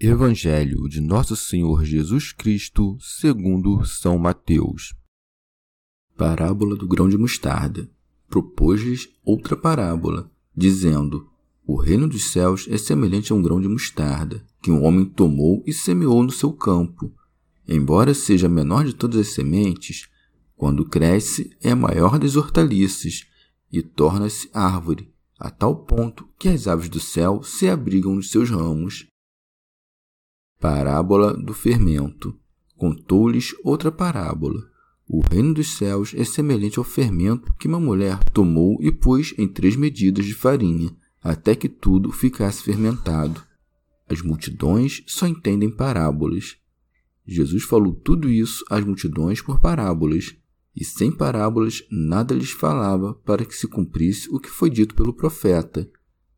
Evangelho de Nosso Senhor Jesus Cristo, segundo São Mateus. Parábola do grão de mostarda. Propôs-lhes outra parábola, dizendo: O reino dos céus é semelhante a um grão de mostarda, que um homem tomou e semeou no seu campo. Embora seja a menor de todas as sementes, quando cresce é a maior das hortaliças e torna-se árvore, a tal ponto que as aves do céu se abrigam nos seus ramos. Parábola do fermento. Contou-lhes outra parábola. O reino dos céus é semelhante ao fermento que uma mulher tomou e pôs em três medidas de farinha, até que tudo ficasse fermentado. As multidões só entendem parábolas. Jesus falou tudo isso às multidões por parábolas, e sem parábolas nada lhes falava para que se cumprisse o que foi dito pelo profeta: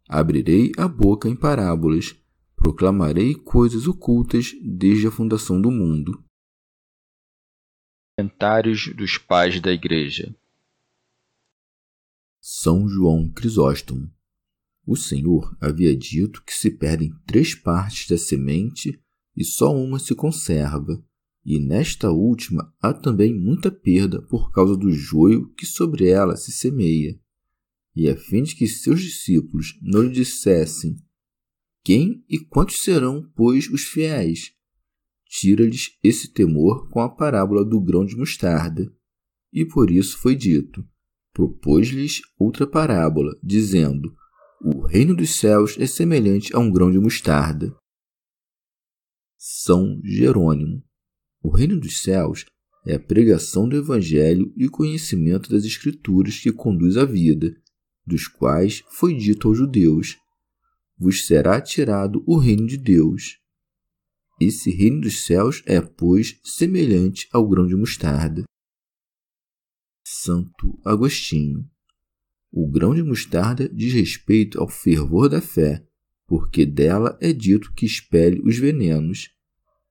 Abrirei a boca em parábolas proclamarei coisas ocultas desde a fundação do mundo. Comentários dos Pais da Igreja São João Crisóstomo O Senhor havia dito que se perdem três partes da semente e só uma se conserva, e nesta última há também muita perda por causa do joio que sobre ela se semeia. E a fim de que seus discípulos não lhe dissessem quem e quantos serão, pois, os fiéis? Tira-lhes esse temor com a parábola do grão de mostarda. E por isso foi dito: propôs-lhes outra parábola, dizendo: O reino dos céus é semelhante a um grão de mostarda. São Jerônimo. O reino dos céus é a pregação do Evangelho e o conhecimento das Escrituras que conduz à vida, dos quais foi dito aos judeus vos será tirado o reino de Deus. Esse reino dos céus é, pois, semelhante ao grão de mostarda. Santo Agostinho. O grão de mostarda diz respeito ao fervor da fé, porque dela é dito que expele os venenos.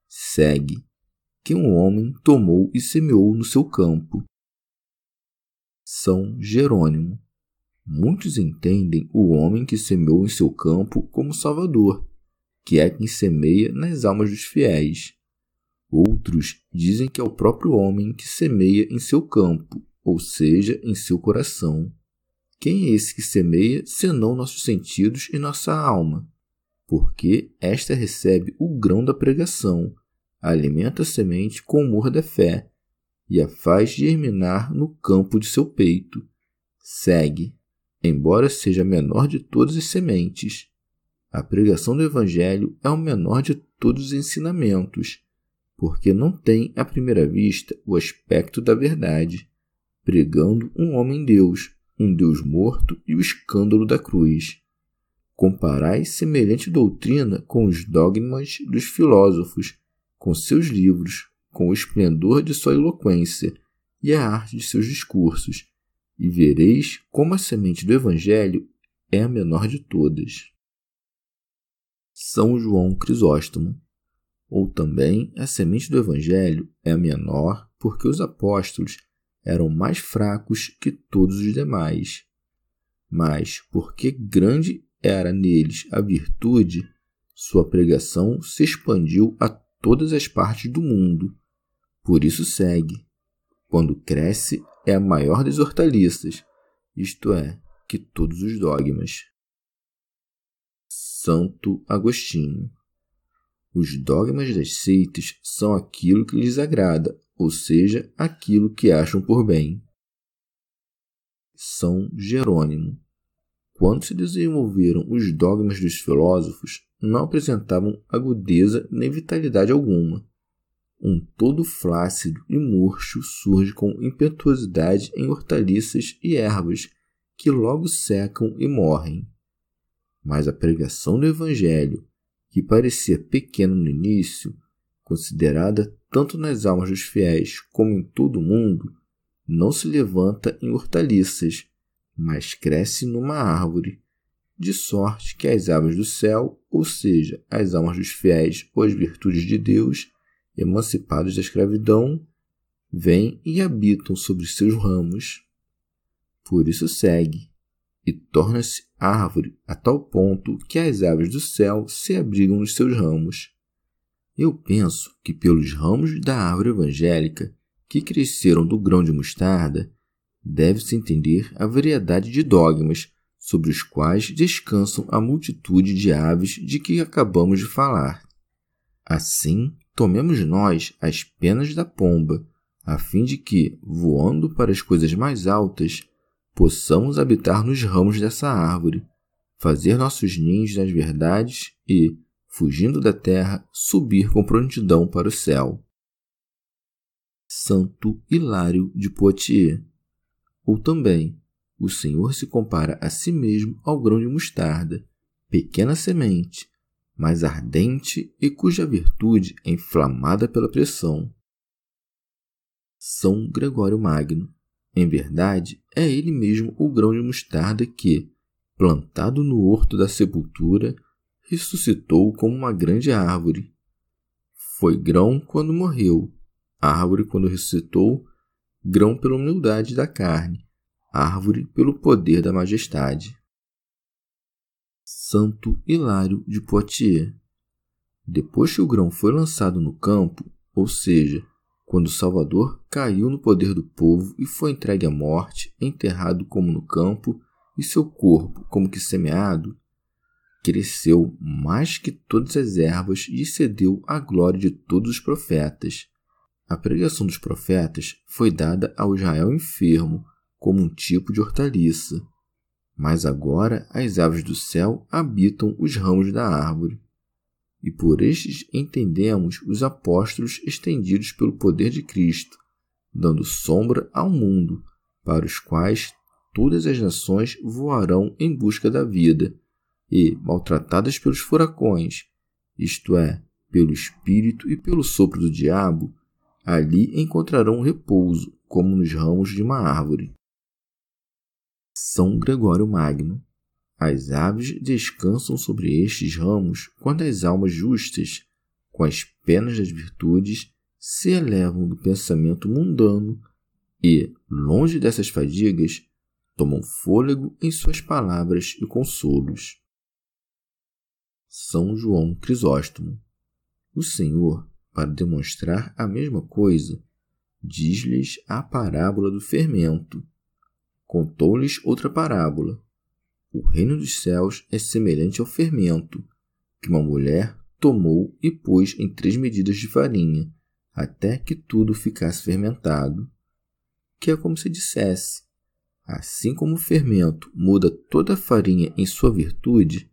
Segue, que um homem tomou e semeou no seu campo. São Jerônimo. Muitos entendem o homem que semeou em seu campo como Salvador, que é quem semeia nas almas dos fiéis. Outros dizem que é o próprio homem que semeia em seu campo, ou seja, em seu coração. Quem é esse que semeia, senão nossos sentidos e nossa alma? Porque esta recebe o grão da pregação, alimenta a semente com o humor da fé e a faz germinar no campo de seu peito. Segue, embora seja a menor de todas as sementes. A pregação do Evangelho é o menor de todos os ensinamentos, porque não tem à primeira vista o aspecto da verdade, pregando um homem-deus, um Deus morto e o escândalo da cruz. Comparai semelhante doutrina com os dogmas dos filósofos, com seus livros, com o esplendor de sua eloquência e a arte de seus discursos, e vereis como a semente do Evangelho é a menor de todas. São João Crisóstomo. Ou também a semente do Evangelho é a menor porque os apóstolos eram mais fracos que todos os demais. Mas porque grande era neles a virtude, sua pregação se expandiu a todas as partes do mundo. Por isso segue. Quando cresce, é a maior das hortaliças, isto é, que todos os dogmas. Santo Agostinho. Os dogmas das seitas são aquilo que lhes agrada, ou seja, aquilo que acham por bem. São Jerônimo. Quando se desenvolveram os dogmas dos filósofos, não apresentavam agudeza nem vitalidade alguma. Um todo flácido e murcho surge com impetuosidade em hortaliças e ervas que logo secam e morrem. Mas a pregação do Evangelho, que parecia pequena no início, considerada tanto nas almas dos fiéis como em todo o mundo, não se levanta em hortaliças, mas cresce numa árvore, de sorte que as aves do céu, ou seja, as almas dos fiéis ou as virtudes de Deus, emancipados da escravidão, vêm e habitam sobre seus ramos. Por isso segue, e torna-se árvore a tal ponto que as aves do céu se abrigam nos seus ramos. Eu penso que pelos ramos da árvore evangélica que cresceram do grão de mostarda, deve-se entender a variedade de dogmas sobre os quais descansam a multitude de aves de que acabamos de falar. Assim, tomemos nós as penas da pomba, a fim de que, voando para as coisas mais altas, possamos habitar nos ramos dessa árvore, fazer nossos ninhos nas verdades e, fugindo da terra, subir com prontidão para o céu. Santo Hilário de Poitiers. Ou também, o Senhor se compara a si mesmo ao grão de mostarda, pequena semente, mas ardente e cuja virtude é inflamada pela pressão. São Gregório Magno. Em verdade, é ele mesmo o grão de mostarda que, plantado no horto da sepultura, ressuscitou como uma grande árvore. Foi grão quando morreu, árvore quando ressuscitou, grão pela humildade da carne, árvore pelo poder da majestade. Santo Hilário de Poitiers. Depois que o grão foi lançado no campo, ou seja, quando Salvador caiu no poder do povo e foi entregue à morte, enterrado como no campo, e seu corpo como que semeado, cresceu mais que todas as ervas e cedeu à glória de todos os profetas. A pregação dos profetas foi dada ao Israel enfermo como um tipo de hortaliça. Mas agora as aves do céu habitam os ramos da árvore. E por estes entendemos os apóstolos estendidos pelo poder de Cristo, dando sombra ao mundo, para os quais todas as nações voarão em busca da vida, e, maltratadas pelos furacões, isto é, pelo espírito e pelo sopro do diabo, ali encontrarão repouso, como nos ramos de uma árvore. São Gregório Magno. As aves descansam sobre estes ramos quando as almas justas, com as penas das virtudes, se elevam do pensamento mundano e, longe dessas fadigas, tomam fôlego em suas palavras e consolos. São João Crisóstomo. O Senhor para demonstrar a mesma coisa, diz-lhes a parábola do fermento. Contou-lhes outra parábola. O reino dos céus é semelhante ao fermento, que uma mulher tomou e pôs em três medidas de farinha, até que tudo ficasse fermentado. Que é como se dissesse: assim como o fermento muda toda a farinha em sua virtude,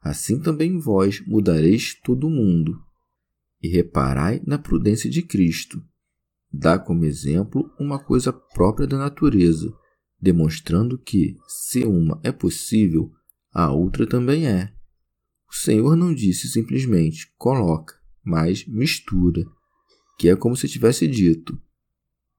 assim também vós mudareis todo o mundo e reparai na prudência de Cristo. Dá como exemplo uma coisa própria da natureza, demonstrando que, se uma é possível, a outra também é. O Senhor não disse simplesmente coloca, mas mistura, que é como se tivesse dito: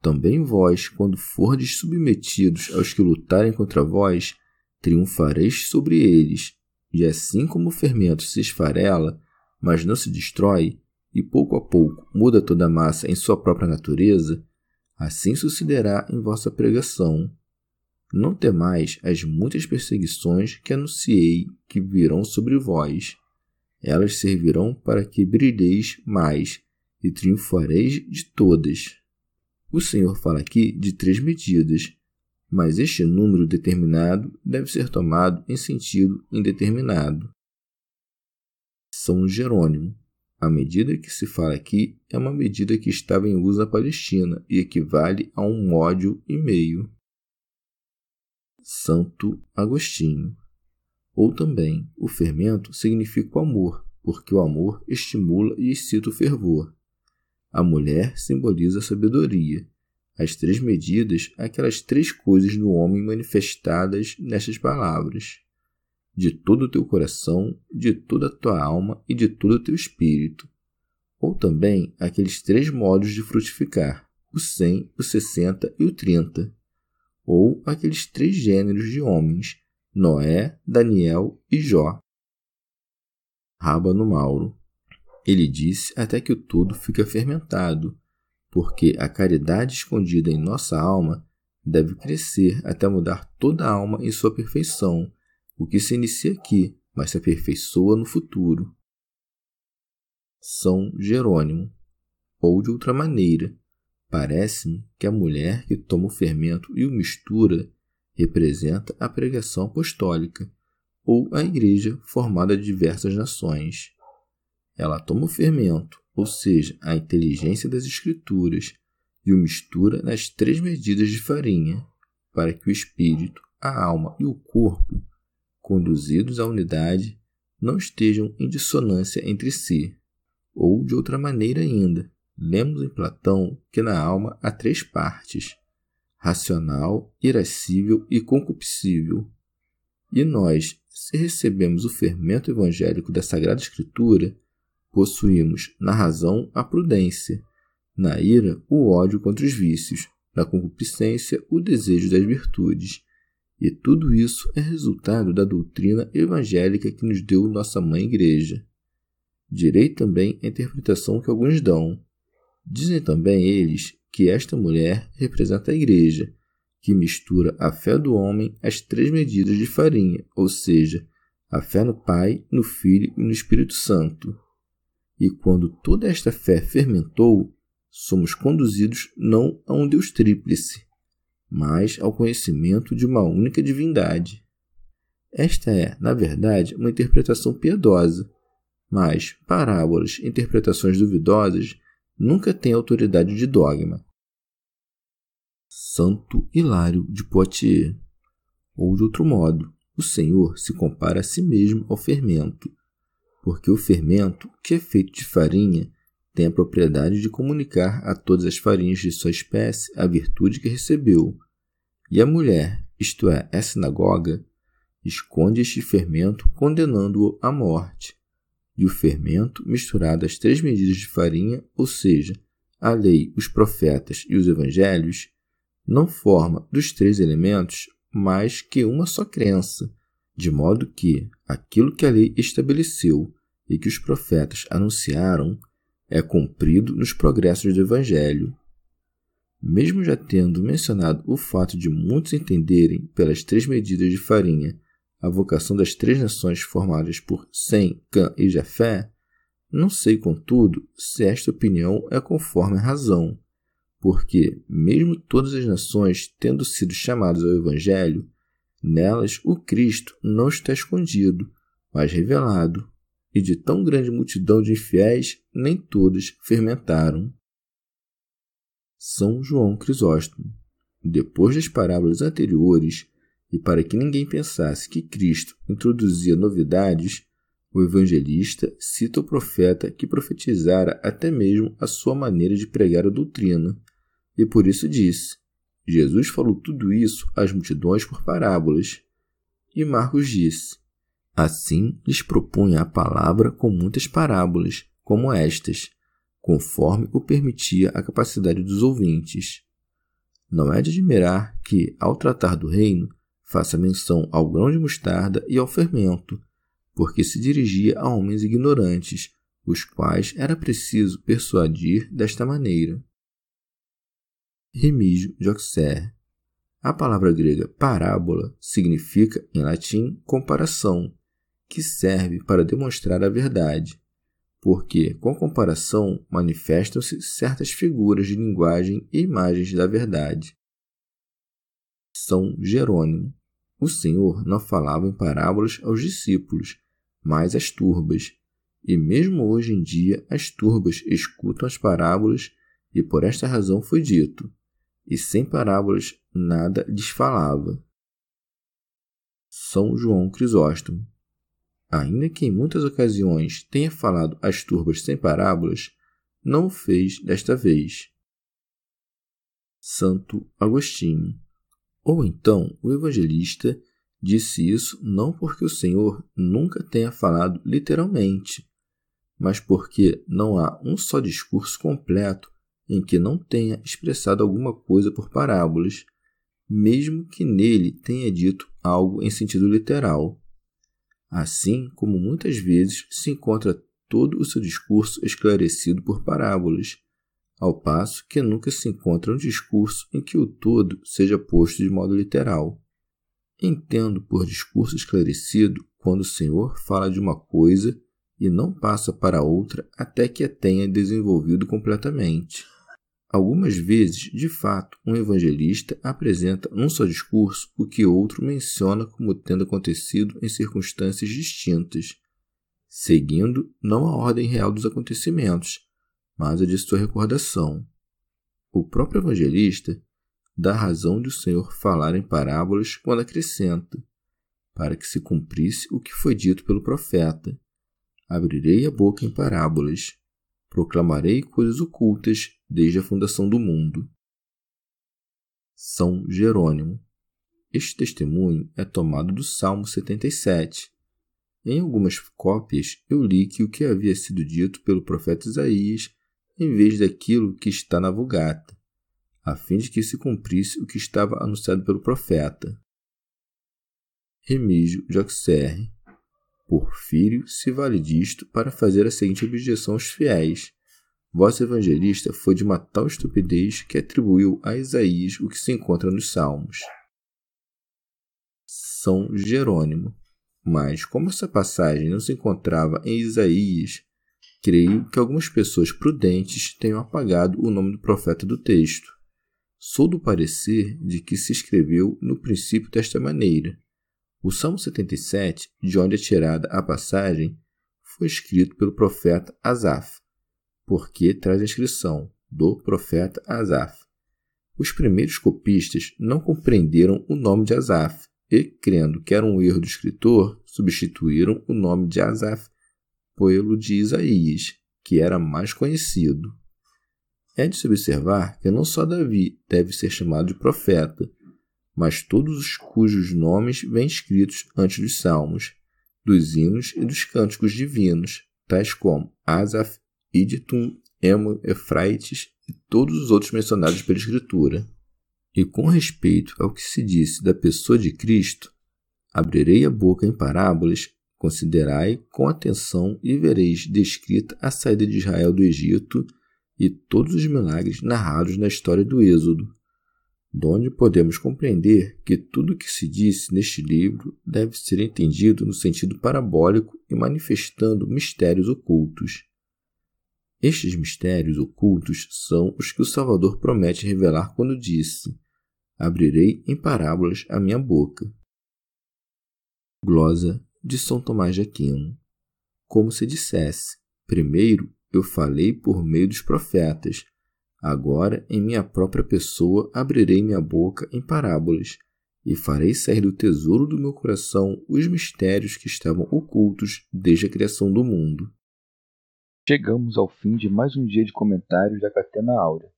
Também vós, quando fordes submetidos aos que lutarem contra vós, triunfareis sobre eles, e assim como o fermento se esfarela, mas não se destrói, e pouco a pouco muda toda a massa em sua própria natureza, assim sucederá em vossa pregação. Não temais as muitas perseguições que anunciei que virão sobre vós. Elas servirão para que brilheis mais e triunfareis de todas. O Senhor fala aqui de três medidas, mas este número determinado deve ser tomado em sentido indeterminado. São Jerônimo A medida que se fala aqui é uma medida que estava em uso na Palestina e equivale a um módio e meio. Santo Agostinho. Ou também, o fermento significa o amor, porque o amor estimula e excita o fervor. A mulher simboliza a sabedoria. As três medidas, aquelas três coisas no homem manifestadas nestas palavras de todo o teu coração, de toda a tua alma e de todo o teu espírito. Ou também aqueles três modos de frutificar, o cem, o sessenta e o trinta. Ou aqueles três gêneros de homens, Noé, Daniel e Jó. Rábano Mauro. Ele disse até que o todo fica fermentado, porque a caridade escondida em nossa alma deve crescer até mudar toda a alma em sua perfeição, o que se inicia aqui, mas se aperfeiçoa no futuro. São Jerônimo. Ou de outra maneira, parece-me que a mulher que toma o fermento e o mistura representa a pregação apostólica, ou a igreja formada de diversas nações. Ela toma o fermento, ou seja, a inteligência das escrituras, e o mistura nas três medidas de farinha, para que o espírito, a alma e o corpo conduzidos à unidade, não estejam em dissonância entre si. Ou, de outra maneira ainda, lemos em Platão que na alma há três partes: racional, irascível e concupiscível. E nós, se recebemos o fermento evangélico da Sagrada Escritura, possuímos na razão a prudência, na ira o ódio contra os vícios, na concupiscência o desejo das virtudes, e tudo isso é resultado da doutrina evangélica que nos deu nossa mãe Igreja. Direi também a interpretação que alguns dão. Dizem também eles que esta mulher representa a Igreja, que mistura a fé do homem às três medidas de farinha, ou seja, a fé no Pai, no Filho e no Espírito Santo. E quando toda esta fé fermentou, somos conduzidos não a um Deus tríplice, mas ao conhecimento de uma única divindade. Esta é, na verdade, uma interpretação piedosa, mas parábolas, interpretações duvidosas, nunca têm autoridade de dogma. Santo Hilário de Poitiers. Ou de outro modo, o Senhor se compara a si mesmo ao fermento, porque o fermento, que é feito de farinha, tem a propriedade de comunicar a todas as farinhas de sua espécie a virtude que recebeu. E a mulher, isto é, a sinagoga, esconde este fermento, condenando-o à morte. E o fermento, misturado às três medidas de farinha, ou seja, a lei, os profetas e os evangelhos, não forma dos três elementos mais que uma só crença, de modo que aquilo que a lei estabeleceu e que os profetas anunciaram é cumprido nos progressos do Evangelho. Mesmo já tendo mencionado o fato de muitos entenderem, pelas três medidas de farinha, a vocação das três nações formadas por Sem, Cã e Jafé, não sei, contudo, se esta opinião é conforme a razão, porque, mesmo todas as nações tendo sido chamadas ao Evangelho, nelas o Cristo não está escondido, mas revelado, e de tão grande multidão de infiéis, nem todos fermentaram. São João Crisóstomo. Depois das parábolas anteriores, e para que ninguém pensasse que Cristo introduzia novidades, o evangelista cita o profeta que profetizara até mesmo a sua maneira de pregar a doutrina, e por isso disse: Jesus falou tudo isso às multidões por parábolas. E Marcos disse: Assim lhes propunha a palavra com muitas parábolas, como estas, conforme o permitia a capacidade dos ouvintes. Não é de admirar que, ao tratar do reino, faça menção ao grão de mostarda e ao fermento, porque se dirigia a homens ignorantes, os quais era preciso persuadir desta maneira. Remígio de Auxerre. A palavra grega parábola significa, em latim, comparação, que serve para demonstrar a verdade, porque, com comparação, manifestam-se certas figuras de linguagem e imagens da verdade. São Jerônimo. O Senhor não falava em parábolas aos discípulos, mas às turbas, E mesmo hoje em dia as turbas escutam as parábolas, e por esta razão foi dito: e sem parábolas nada lhes falava. São João Crisóstomo. Ainda que em muitas ocasiões tenha falado as turbas sem parábolas, não o fez desta vez. Santo Agostinho. Ou então o evangelista disse isso não porque o Senhor nunca tenha falado literalmente, mas porque não há um só discurso completo em que não tenha expressado alguma coisa por parábolas, mesmo que nele tenha dito algo em sentido literal. Assim como muitas vezes se encontra todo o seu discurso esclarecido por parábolas, ao passo que nunca se encontra um discurso em que o todo seja posto de modo literal. Entendo por discurso esclarecido quando o Senhor fala de uma coisa e não passa para outra até que a tenha desenvolvido completamente. Algumas vezes, de fato, um evangelista apresenta num só discurso o que outro menciona como tendo acontecido em circunstâncias distintas, seguindo não a ordem real dos acontecimentos, mas a de sua recordação. O próprio evangelista dá razão de o Senhor falar em parábolas quando acrescenta, para que se cumprisse o que foi dito pelo profeta: Abrirei a boca em parábolas proclamarei coisas ocultas desde a fundação do mundo. São Jerônimo. Este testemunho é tomado do Salmo 77. Em algumas cópias, eu li que o que havia sido dito pelo profeta Isaías, em vez daquilo que está na Vulgata, a fim de que se cumprisse o que estava anunciado pelo profeta. Remígio de Auxerre Porfírio se vale disto para fazer a seguinte objeção aos fiéis. Vosso evangelista foi de uma tal estupidez que atribuiu a Isaías o que se encontra nos Salmos. São Jerônimo. Mas, como essa passagem não se encontrava em Isaías, creio que algumas pessoas prudentes tenham apagado o nome do profeta do texto. Sou do parecer de que se escreveu no princípio desta maneira o Salmo 77, de onde é tirada a passagem, foi escrito pelo profeta Asaf, porque traz a inscrição do profeta Asaf. Os primeiros copistas não compreenderam o nome de Asaf e, crendo que era um erro do escritor, substituíram o nome de Asaf pelo de Isaías, que era mais conhecido. É de se observar que não só Davi deve ser chamado de profeta, mas todos os cujos nomes vêm escritos antes dos salmos, dos hinos e dos cânticos divinos, tais como Asaf, Iditum, Emo, Efraites e todos os outros mencionados pela Escritura. E com respeito ao que se disse da pessoa de Cristo, abrirei a boca em parábolas, considerai com atenção e vereis descrita a saída de Israel do Egito e todos os milagres narrados na história do Êxodo, donde podemos compreender que tudo o que se disse neste livro deve ser entendido no sentido parabólico e manifestando mistérios ocultos. Estes mistérios ocultos são os que o Salvador promete revelar quando disse: Abrirei em parábolas a minha boca. Glosa de São Tomás de Aquino. Como se dissesse: Primeiro eu falei por meio dos profetas, Agora, em minha própria pessoa, abrirei minha boca em parábolas e farei sair do tesouro do meu coração os mistérios que estavam ocultos desde a criação do mundo. Chegamos ao fim de mais um dia de comentários da Catena Áurea.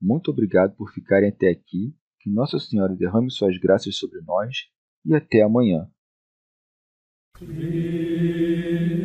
Muito obrigado por ficarem até aqui, que Nossa Senhora derrame suas graças sobre nós e até amanhã. Christ.